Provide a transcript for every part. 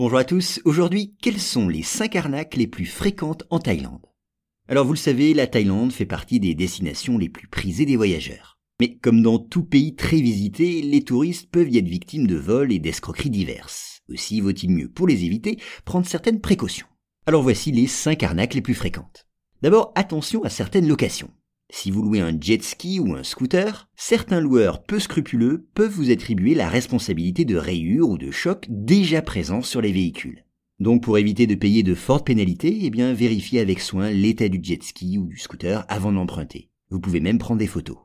Bonjour à tous, aujourd'hui, quelles sont les 5 arnaques les plus fréquentes en Thaïlande? Alors vous le savez, la Thaïlande fait partie des destinations les plus prisées des voyageurs. Mais comme dans tout pays très visité, les touristes peuvent y être victimes de vols et d'escroqueries diverses. Aussi vaut-il mieux, pour les éviter, prendre certaines précautions. Alors voici les 5 arnaques les plus fréquentes. D'abord, attention à certaines locations. Si vous louez un jet ski ou un scooter, certains loueurs peu scrupuleux peuvent vous attribuer la responsabilité de rayures ou de chocs déjà présents sur les véhicules. Donc pour éviter de payer de fortes pénalités, eh vérifiez avec soin l'état du jet ski ou du scooter avant d'emprunter. Vous pouvez même prendre des photos.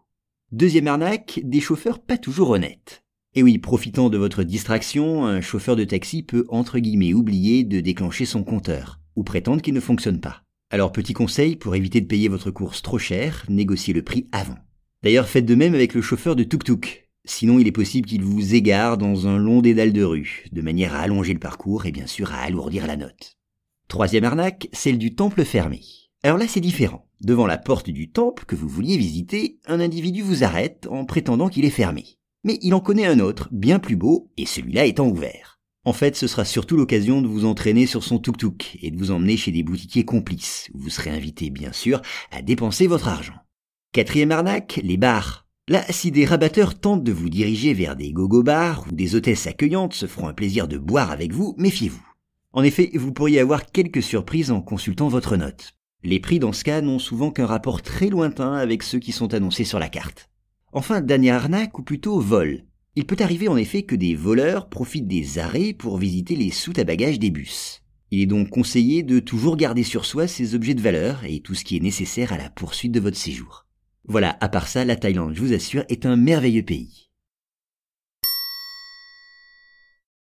Deuxième arnaque, des chauffeurs pas toujours honnêtes. Et oui, profitant de votre distraction, un chauffeur de taxi peut entre guillemets oublier de déclencher son compteur, ou prétendre qu'il ne fonctionne pas. Alors petit conseil, pour éviter de payer votre course trop cher, négociez le prix avant. D'ailleurs faites de même avec le chauffeur de tuk-tuk. Sinon il est possible qu'il vous égare dans un long dédale de rue, de manière à allonger le parcours et bien sûr à alourdir la note. Troisième arnaque, celle du temple fermé. Alors là c'est différent. Devant la porte du temple que vous vouliez visiter, un individu vous arrête en prétendant qu'il est fermé. Mais il en connaît un autre, bien plus beau, et celui-là étant ouvert. En fait, ce sera surtout l'occasion de vous entraîner sur son tuk-tuk et de vous emmener chez des boutiquiers complices, où vous serez invité, bien sûr, à dépenser votre argent. Quatrième arnaque, les bars. Là, si des rabatteurs tentent de vous diriger vers des gogo bars ou des hôtesses accueillantes se feront un plaisir de boire avec vous, méfiez-vous. En effet, vous pourriez avoir quelques surprises en consultant votre note. Les prix dans ce cas n'ont souvent qu'un rapport très lointain avec ceux qui sont annoncés sur la carte. Enfin, dernière arnaque, ou plutôt vol. Il peut arriver en effet que des voleurs profitent des arrêts pour visiter les soutes à bagages des bus. Il est donc conseillé de toujours garder sur soi ces objets de valeur et tout ce qui est nécessaire à la poursuite de votre séjour. Voilà, à part ça, la Thaïlande, je vous assure, est un merveilleux pays.